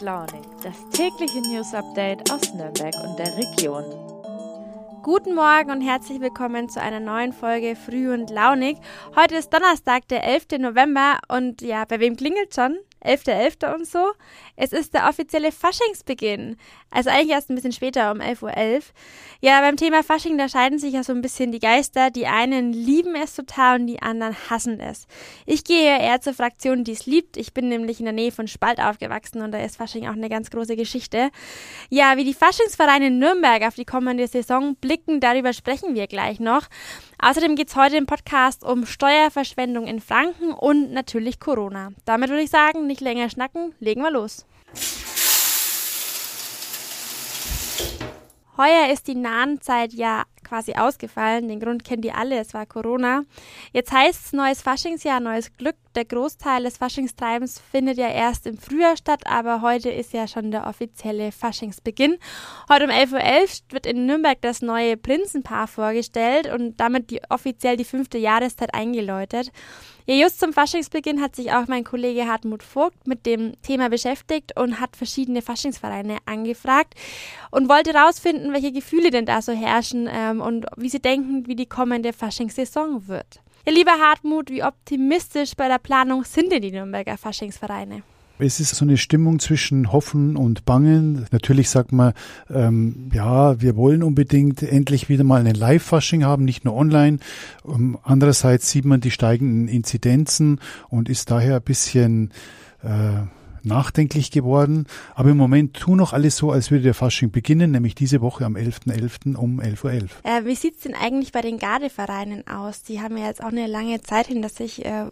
Launig, das tägliche News Update aus Nürnberg und der Region. Guten Morgen und herzlich willkommen zu einer neuen Folge Früh und Launig. Heute ist Donnerstag, der 11. November und ja, bei wem klingelt schon? 11.11. .11. und so. Es ist der offizielle Faschingsbeginn. Also eigentlich erst ein bisschen später, um 11.11 Uhr. .11. Ja, beim Thema Fasching, da scheiden sich ja so ein bisschen die Geister. Die einen lieben es total und die anderen hassen es. Ich gehe eher zur Fraktion, die es liebt. Ich bin nämlich in der Nähe von Spalt aufgewachsen und da ist Fasching auch eine ganz große Geschichte. Ja, wie die Faschingsvereine in Nürnberg auf die kommende Saison blicken, darüber sprechen wir gleich noch. Außerdem geht es heute im Podcast um Steuerverschwendung in Franken und natürlich Corona. Damit würde ich sagen, nicht länger schnacken, legen wir los. Heuer ist die Nahnzeit ja quasi ausgefallen. Den Grund kennt ihr alle, es war Corona. Jetzt heißt es neues Faschingsjahr, neues Glück. Der Großteil des Faschingstreibens findet ja erst im Frühjahr statt, aber heute ist ja schon der offizielle Faschingsbeginn. Heute um 11.11 Uhr .11 wird in Nürnberg das neue Prinzenpaar vorgestellt und damit die, offiziell die fünfte Jahreszeit eingeläutet. Ja, just zum Faschingsbeginn hat sich auch mein Kollege Hartmut Vogt mit dem Thema beschäftigt und hat verschiedene Faschingsvereine angefragt und wollte herausfinden, welche Gefühle denn da so herrschen ähm, und wie sie denken, wie die kommende Faschingssaison wird. Ja, lieber Hartmut, wie optimistisch bei der Planung sind denn die Nürnberger Faschingsvereine? Es ist so eine Stimmung zwischen Hoffen und Bangen. Natürlich sagt man, ähm, ja, wir wollen unbedingt endlich wieder mal einen Live-Fasching haben, nicht nur online. Um, andererseits sieht man die steigenden Inzidenzen und ist daher ein bisschen äh, nachdenklich geworden. Aber im Moment tun noch alles so, als würde der Fasching beginnen, nämlich diese Woche am 11.11. .11. um 11.11 Uhr. Äh, wie sieht's denn eigentlich bei den Gardevereinen aus? Die haben ja jetzt auch eine lange Zeit hinter sich, äh,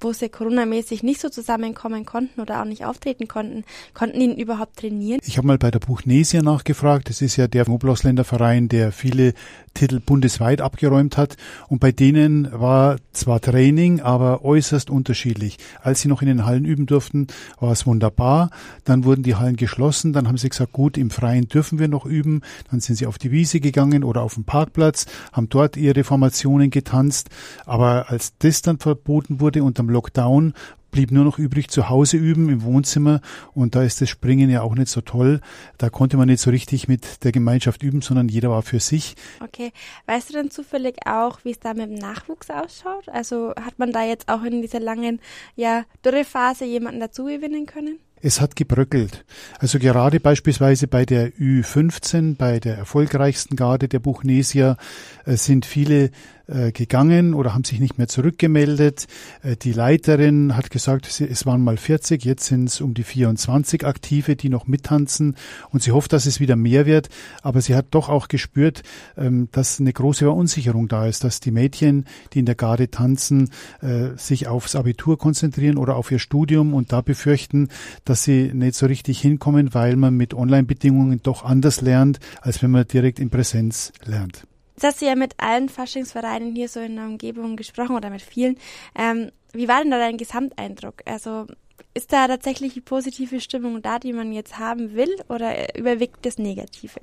wo sie coronamäßig nicht so zusammenkommen konnten oder auch nicht auftreten konnten. Konnten die überhaupt trainieren? Ich habe mal bei der Buchnesia nachgefragt. Das ist ja der Moblausländerverein, der viele Titel bundesweit abgeräumt hat. Und bei denen war zwar Training, aber äußerst unterschiedlich. Als sie noch in den Hallen üben durften, war es wunderbar. Dann wurden die Hallen geschlossen. Dann haben sie gesagt, gut, im Freien dürfen wir noch üben. Dann sind sie auf die Wiese gegangen oder auf den Parkplatz, haben dort ihre Formationen getanzt. Aber als das dann verboten wurde unterm Lockdown, blieb nur noch übrig zu Hause üben im Wohnzimmer und da ist das Springen ja auch nicht so toll. Da konnte man nicht so richtig mit der Gemeinschaft üben, sondern jeder war für sich. Okay. Weißt du dann zufällig auch, wie es da mit dem Nachwuchs ausschaut? Also hat man da jetzt auch in dieser langen ja, Dürrephase jemanden dazu gewinnen können? es hat gebröckelt. Also gerade beispielsweise bei der Ü15, bei der erfolgreichsten Garde der Buchnesia, äh, sind viele äh, gegangen oder haben sich nicht mehr zurückgemeldet. Äh, die Leiterin hat gesagt, es waren mal 40, jetzt sind es um die 24 Aktive, die noch mittanzen und sie hofft, dass es wieder mehr wird. Aber sie hat doch auch gespürt, ähm, dass eine große Verunsicherung da ist, dass die Mädchen, die in der Garde tanzen, äh, sich aufs Abitur konzentrieren oder auf ihr Studium und da befürchten, dass sie nicht so richtig hinkommen, weil man mit Online-Bedingungen doch anders lernt, als wenn man direkt in Präsenz lernt. Jetzt hast du ja mit allen Faschingsvereinen hier so in der Umgebung gesprochen oder mit vielen. Ähm, wie war denn da dein Gesamteindruck? Also ist da tatsächlich die positive Stimmung da, die man jetzt haben will, oder überwiegt das Negative?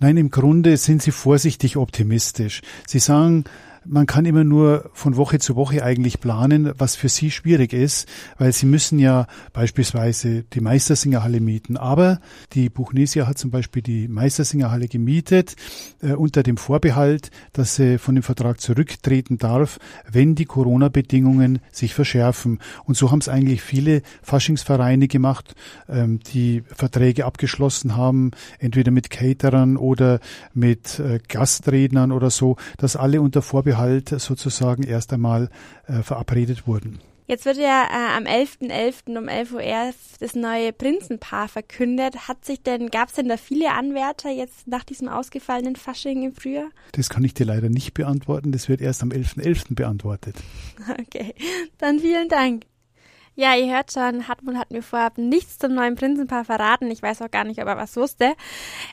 Nein, im Grunde sind sie vorsichtig optimistisch. Sie sagen, man kann immer nur von Woche zu Woche eigentlich planen, was für sie schwierig ist, weil sie müssen ja beispielsweise die Meistersingerhalle mieten. Aber die Buchnesia hat zum Beispiel die Meistersingerhalle gemietet äh, unter dem Vorbehalt, dass sie von dem Vertrag zurücktreten darf, wenn die Corona-Bedingungen sich verschärfen. Und so haben es eigentlich viele Faschingsvereine gemacht, ähm, die Verträge abgeschlossen haben, entweder mit Caterern oder mit äh, Gastrednern oder so, dass alle unter Vorbehalt Vorbehalt sozusagen erst einmal äh, verabredet wurden. Jetzt wird ja äh, am 11.11. .11. um 11 Uhr erst das neue Prinzenpaar verkündet. Hat sich denn, gab es denn da viele Anwärter jetzt nach diesem ausgefallenen Fasching im Frühjahr? Das kann ich dir leider nicht beantworten. Das wird erst am 11.11. .11. beantwortet. Okay, dann vielen Dank. Ja, ihr hört schon, Hartmut hat mir vorab nichts zum neuen Prinzenpaar verraten. Ich weiß auch gar nicht, ob er was wusste.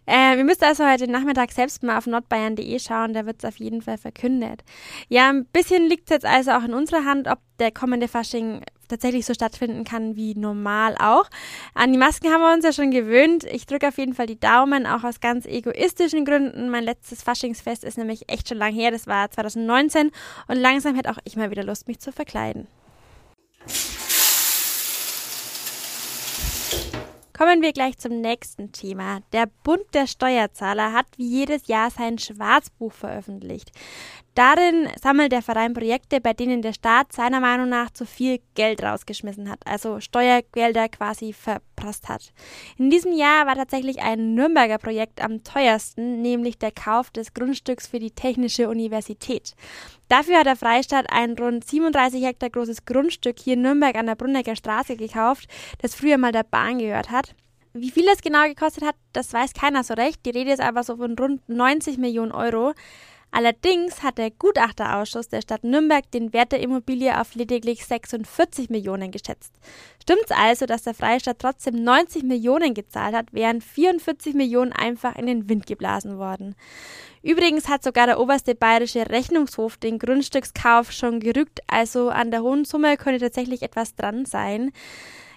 Äh, ihr müsst also heute Nachmittag selbst mal auf nordbayern.de schauen, da wird es auf jeden Fall verkündet. Ja, ein bisschen liegt es jetzt also auch in unserer Hand, ob der kommende Fasching tatsächlich so stattfinden kann wie normal auch. An die Masken haben wir uns ja schon gewöhnt. Ich drücke auf jeden Fall die Daumen, auch aus ganz egoistischen Gründen. Mein letztes Faschingsfest ist nämlich echt schon lang her. Das war 2019 und langsam hätte auch ich mal wieder Lust, mich zu verkleiden. Kommen wir gleich zum nächsten Thema. Der Bund der Steuerzahler hat wie jedes Jahr sein Schwarzbuch veröffentlicht. Darin sammelt der Verein Projekte, bei denen der Staat seiner Meinung nach zu viel Geld rausgeschmissen hat, also Steuergelder quasi verprasst hat. In diesem Jahr war tatsächlich ein Nürnberger Projekt am teuersten, nämlich der Kauf des Grundstücks für die Technische Universität. Dafür hat der Freistaat ein rund 37 Hektar großes Grundstück hier in Nürnberg an der Brunnecker Straße gekauft, das früher mal der Bahn gehört hat. Wie viel das genau gekostet hat, das weiß keiner so recht. Die Rede ist aber so von rund 90 Millionen Euro. Allerdings hat der Gutachterausschuss der Stadt Nürnberg den Wert der Immobilie auf lediglich 46 Millionen geschätzt. Stimmt's also, dass der Freistaat trotzdem 90 Millionen gezahlt hat, während 44 Millionen einfach in den Wind geblasen worden. Übrigens hat sogar der oberste bayerische Rechnungshof den Grundstückskauf schon gerügt, also an der hohen Summe könnte tatsächlich etwas dran sein.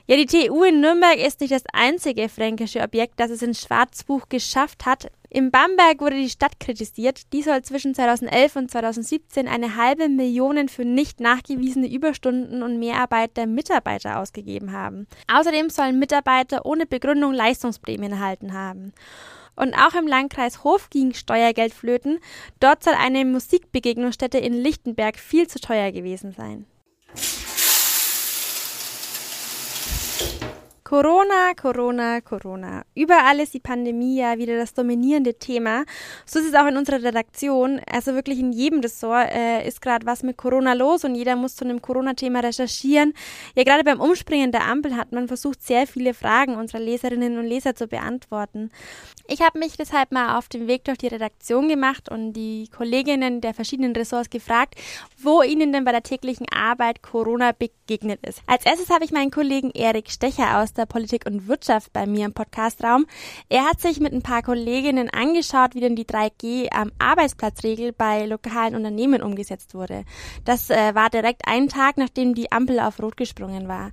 Ja, die TU in Nürnberg ist nicht das einzige fränkische Objekt, das es ins Schwarzbuch geschafft hat. Im Bamberg wurde die Stadt kritisiert. Die soll zwischen 2011 und 2017 eine halbe Million für nicht nachgewiesene Überstunden und Mehrarbeit der Mitarbeiter ausgegeben haben. Außerdem sollen Mitarbeiter ohne Begründung Leistungsprämien erhalten haben. Und auch im Landkreis Hof ging Steuergeld flöten. Dort soll eine Musikbegegnungsstätte in Lichtenberg viel zu teuer gewesen sein. Corona, Corona, Corona. Überall ist die Pandemie ja wieder das dominierende Thema. So ist es auch in unserer Redaktion. Also wirklich in jedem Ressort äh, ist gerade was mit Corona los und jeder muss zu einem Corona-Thema recherchieren. Ja, gerade beim Umspringen der Ampel hat man versucht, sehr viele Fragen unserer Leserinnen und Leser zu beantworten. Ich habe mich deshalb mal auf den Weg durch die Redaktion gemacht und die Kolleginnen der verschiedenen Ressorts gefragt, wo ihnen denn bei der täglichen Arbeit Corona begegnet ist. Als erstes habe ich meinen Kollegen Erik Stecher aus Minister Politik und Wirtschaft bei mir im Podcastraum. Er hat sich mit ein paar Kolleginnen angeschaut, wie denn die 3G am Arbeitsplatzregel bei lokalen Unternehmen umgesetzt wurde. Das äh, war direkt einen Tag, nachdem die Ampel auf Rot gesprungen war.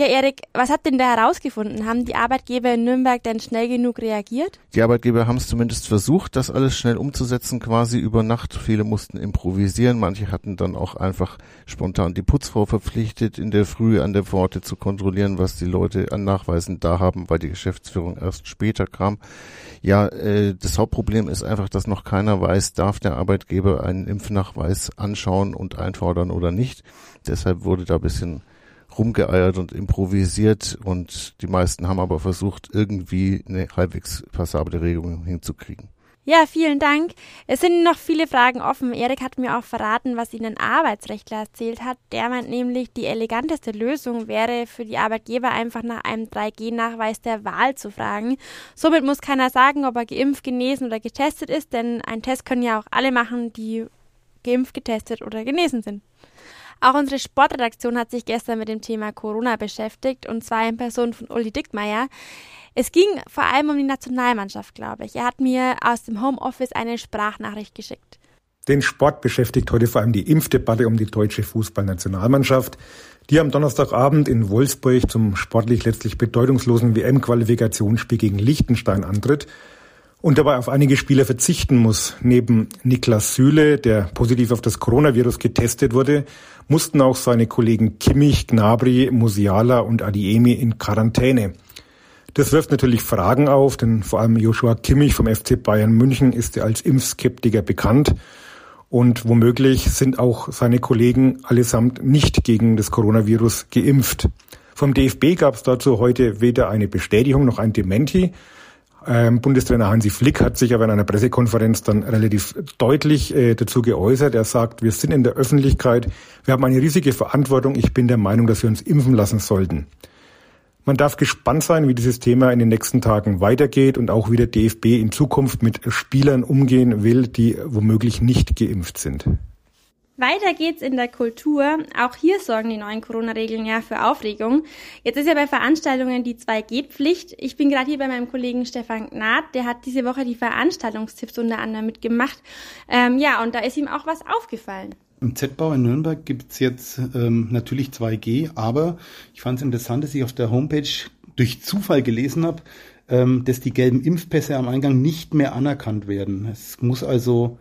Ja, Erik, was hat denn da herausgefunden? Haben die Arbeitgeber in Nürnberg denn schnell genug reagiert? Die Arbeitgeber haben es zumindest versucht, das alles schnell umzusetzen, quasi über Nacht. Viele mussten improvisieren, manche hatten dann auch einfach spontan die Putzfrau verpflichtet, in der Früh an der Pforte zu kontrollieren, was die Leute an Nachweisen da haben, weil die Geschäftsführung erst später kam. Ja, äh, das Hauptproblem ist einfach, dass noch keiner weiß, darf der Arbeitgeber einen Impfnachweis anschauen und einfordern oder nicht. Deshalb wurde da ein bisschen rumgeeiert und improvisiert und die meisten haben aber versucht, irgendwie eine halbwegs passable Regelung hinzukriegen. Ja, vielen Dank. Es sind noch viele Fragen offen. Erik hat mir auch verraten, was Ihnen ein Arbeitsrechtler erzählt hat. Der meint nämlich, die eleganteste Lösung wäre für die Arbeitgeber einfach nach einem 3G-Nachweis der Wahl zu fragen. Somit muss keiner sagen, ob er geimpft, genesen oder getestet ist, denn einen Test können ja auch alle machen, die geimpft, getestet oder genesen sind. Auch unsere Sportredaktion hat sich gestern mit dem Thema Corona beschäftigt und zwar in Person von Uli Dickmeier. Es ging vor allem um die Nationalmannschaft, glaube ich. Er hat mir aus dem Homeoffice eine Sprachnachricht geschickt. Den Sport beschäftigt heute vor allem die Impfdebatte um die deutsche Fußballnationalmannschaft, die am Donnerstagabend in Wolfsburg zum sportlich letztlich bedeutungslosen WM-Qualifikationsspiel gegen Liechtenstein antritt und dabei auf einige Spieler verzichten muss. Neben Niklas Süle, der positiv auf das Coronavirus getestet wurde, mussten auch seine Kollegen Kimmich, Gnabry, Musiala und Adiemi in Quarantäne. Das wirft natürlich Fragen auf, denn vor allem Joshua Kimmich vom FC Bayern München ist ja als Impfskeptiker bekannt und womöglich sind auch seine Kollegen allesamt nicht gegen das Coronavirus geimpft. Vom DFB gab es dazu heute weder eine Bestätigung noch ein Dementi. Ähm, Bundestrainer Hansi Flick hat sich aber in einer Pressekonferenz dann relativ deutlich äh, dazu geäußert. Er sagt, wir sind in der Öffentlichkeit, wir haben eine riesige Verantwortung. Ich bin der Meinung, dass wir uns impfen lassen sollten. Man darf gespannt sein, wie dieses Thema in den nächsten Tagen weitergeht und auch wie der DFB in Zukunft mit Spielern umgehen will, die womöglich nicht geimpft sind. Weiter geht's in der Kultur. Auch hier sorgen die neuen Corona-Regeln ja für Aufregung. Jetzt ist ja bei Veranstaltungen die 2G-Pflicht. Ich bin gerade hier bei meinem Kollegen Stefan Gnad. Der hat diese Woche die Veranstaltungstipps unter anderem mitgemacht. Ähm, ja, und da ist ihm auch was aufgefallen. Im Z-Bau in Nürnberg gibt's jetzt ähm, natürlich 2G, aber ich fand es interessant, dass ich auf der Homepage durch Zufall gelesen habe, ähm, dass die gelben Impfpässe am Eingang nicht mehr anerkannt werden. Es muss also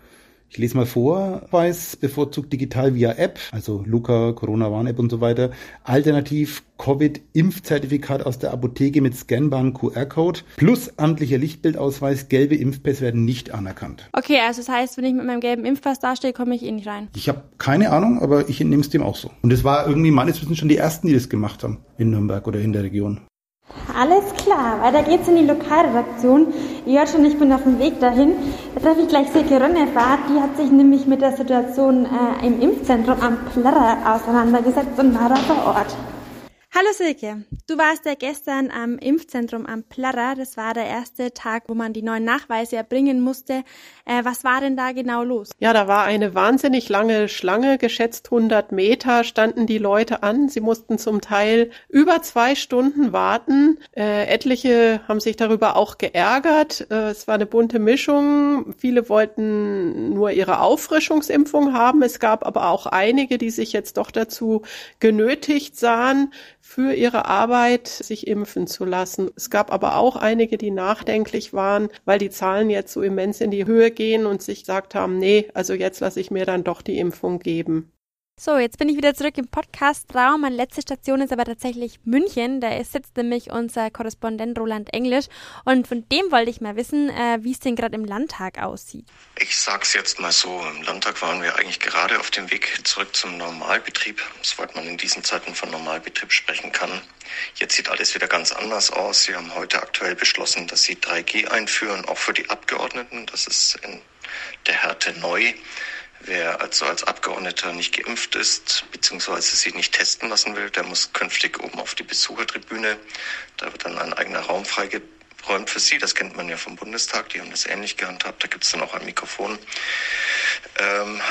Ich lese mal vor, weiß bevorzugt digital via App, also Luca, Corona-Warn-App und so weiter. Alternativ Covid-Impfzertifikat aus der Apotheke mit scannbarem QR-Code plus amtlicher Lichtbildausweis. Gelbe Impfpässe werden nicht anerkannt. Okay, also das heißt, wenn ich mit meinem gelben Impfpass dastehe, komme ich eh nicht rein. Ich habe keine Ahnung, aber ich entnehme es dem auch so. Und es war irgendwie meines Wissens schon die ersten, die das gemacht haben in Nürnberg oder in der Region. Alles klar, weiter geht's in die Lokalredaktion. Ihr hört schon, ich bin auf dem Weg dahin. Da treffe ich gleich Silke Rönnefahrt. Die hat sich nämlich mit der Situation äh, im Impfzentrum am Plärrer auseinandergesetzt und war da vor Ort. Hallo Silke, du warst ja gestern am Impfzentrum am Plärrer. Das war der erste Tag, wo man die neuen Nachweise erbringen musste. Äh, was war denn da genau los? Ja, da war eine wahnsinnig lange Schlange, geschätzt 100 Meter standen die Leute an. Sie mussten zum Teil über zwei Stunden warten. Äh, etliche haben sich darüber auch geärgert. Äh, es war eine bunte Mischung. Viele wollten nur ihre Auffrischungsimpfung haben. Es gab aber auch einige, die sich jetzt doch dazu genötigt sahen, für ihre Arbeit sich impfen zu lassen. Es gab aber auch einige, die nachdenklich waren, weil die Zahlen jetzt so immens in die Höhe gehen und sich gesagt haben, nee, also jetzt lasse ich mir dann doch die Impfung geben. So, jetzt bin ich wieder zurück im Podcast-Raum. Meine letzte Station ist aber tatsächlich München. Da sitzt nämlich unser Korrespondent Roland Englisch. Und von dem wollte ich mal wissen, äh, wie es denn gerade im Landtag aussieht. Ich sag's jetzt mal so. Im Landtag waren wir eigentlich gerade auf dem Weg zurück zum Normalbetrieb, soweit man in diesen Zeiten von Normalbetrieb sprechen kann. Jetzt sieht alles wieder ganz anders aus. Sie haben heute aktuell beschlossen, dass sie 3G einführen, auch für die Abgeordneten. Das ist in der Härte neu. Wer also als Abgeordneter nicht geimpft ist, beziehungsweise sich nicht testen lassen will, der muss künftig oben auf die Besuchertribüne. Da wird dann ein eigener Raum freigeräumt für Sie. Das kennt man ja vom Bundestag. Die haben das ähnlich gehandhabt. Da gibt es dann auch ein Mikrofon. Ähm,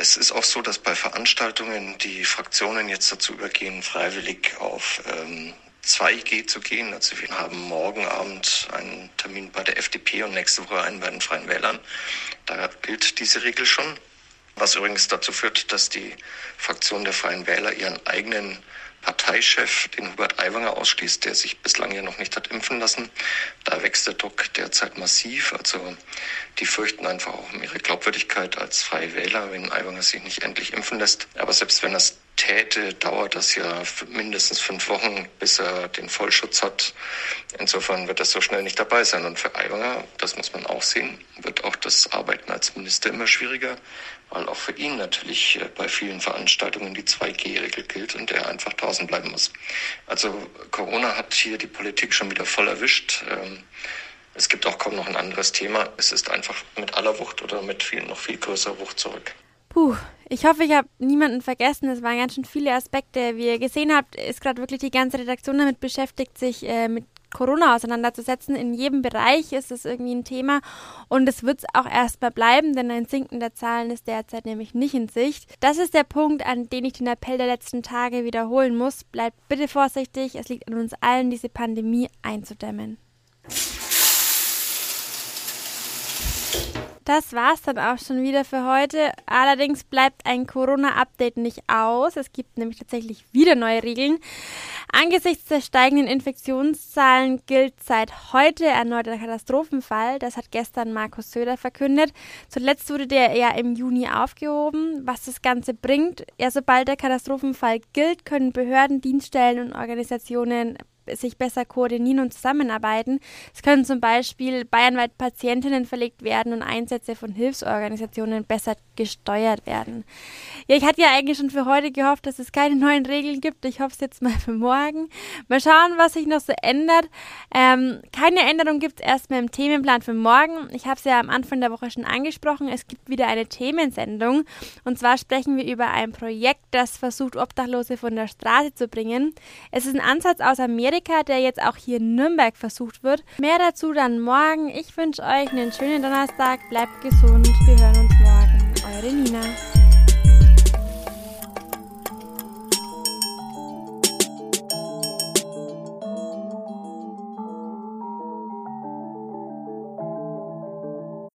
es ist auch so, dass bei Veranstaltungen die Fraktionen jetzt dazu übergehen, freiwillig auf ähm, 2G zu gehen. Also wir haben morgen Abend einen Termin bei der FDP und nächste Woche einen bei den Freien Wählern. Da gilt diese Regel schon. Was übrigens dazu führt, dass die Fraktion der Freien Wähler ihren eigenen Parteichef, den Hubert Aiwanger, ausschließt, der sich bislang ja noch nicht hat impfen lassen. Da wächst der Druck derzeit massiv. Also die fürchten einfach auch um ihre Glaubwürdigkeit als Freie Wähler, wenn Aiwanger sich nicht endlich impfen lässt. Aber selbst wenn das täte, dauert das ja mindestens fünf Wochen, bis er den Vollschutz hat. Insofern wird das so schnell nicht dabei sein. Und für Aiwanger, das muss man auch sehen, wird auch das Arbeiten als Minister immer schwieriger, weil auch für ihn natürlich äh, bei vielen Veranstaltungen die 2G-Regel gilt und er einfach draußen bleiben muss. Also Corona hat hier die Politik schon wieder voll erwischt. Ähm, es gibt auch kaum noch ein anderes Thema. Es ist einfach mit aller Wucht oder mit viel, noch viel größerer Wucht zurück. Puh, ich hoffe, ich habe niemanden vergessen. Es waren ganz schön viele Aspekte. Wie ihr gesehen habt, ist gerade wirklich die ganze Redaktion damit beschäftigt, sich äh, mit Corona auseinanderzusetzen. In jedem Bereich ist es irgendwie ein Thema und es wird es auch erstmal bleiben, denn ein Sinken der Zahlen ist derzeit nämlich nicht in Sicht. Das ist der Punkt, an den ich den Appell der letzten Tage wiederholen muss. Bleibt bitte vorsichtig, es liegt an uns allen, diese Pandemie einzudämmen. Das war's dann auch schon wieder für heute. Allerdings bleibt ein Corona-Update nicht aus. Es gibt nämlich tatsächlich wieder neue Regeln. Angesichts der steigenden Infektionszahlen gilt seit heute erneut der Katastrophenfall. Das hat gestern Markus Söder verkündet. Zuletzt wurde der ja im Juni aufgehoben. Was das Ganze bringt, ja, sobald der Katastrophenfall gilt, können Behörden, Dienststellen und Organisationen sich besser koordinieren und zusammenarbeiten. Es können zum Beispiel bayernweit Patientinnen verlegt werden und Einsätze von Hilfsorganisationen besser gesteuert werden. Ja, ich hatte ja eigentlich schon für heute gehofft, dass es keine neuen Regeln gibt. Ich hoffe es jetzt mal für morgen. Mal schauen, was sich noch so ändert. Ähm, keine Änderung gibt es erstmal im Themenplan für morgen. Ich habe es ja am Anfang der Woche schon angesprochen. Es gibt wieder eine Themensendung. Und zwar sprechen wir über ein Projekt, das versucht, Obdachlose von der Straße zu bringen. Es ist ein Ansatz aus Amerika, der jetzt auch hier in Nürnberg versucht wird. Mehr dazu dann morgen. Ich wünsche euch einen schönen Donnerstag. Bleibt gesund. Wir hören uns morgen. Adrenalina.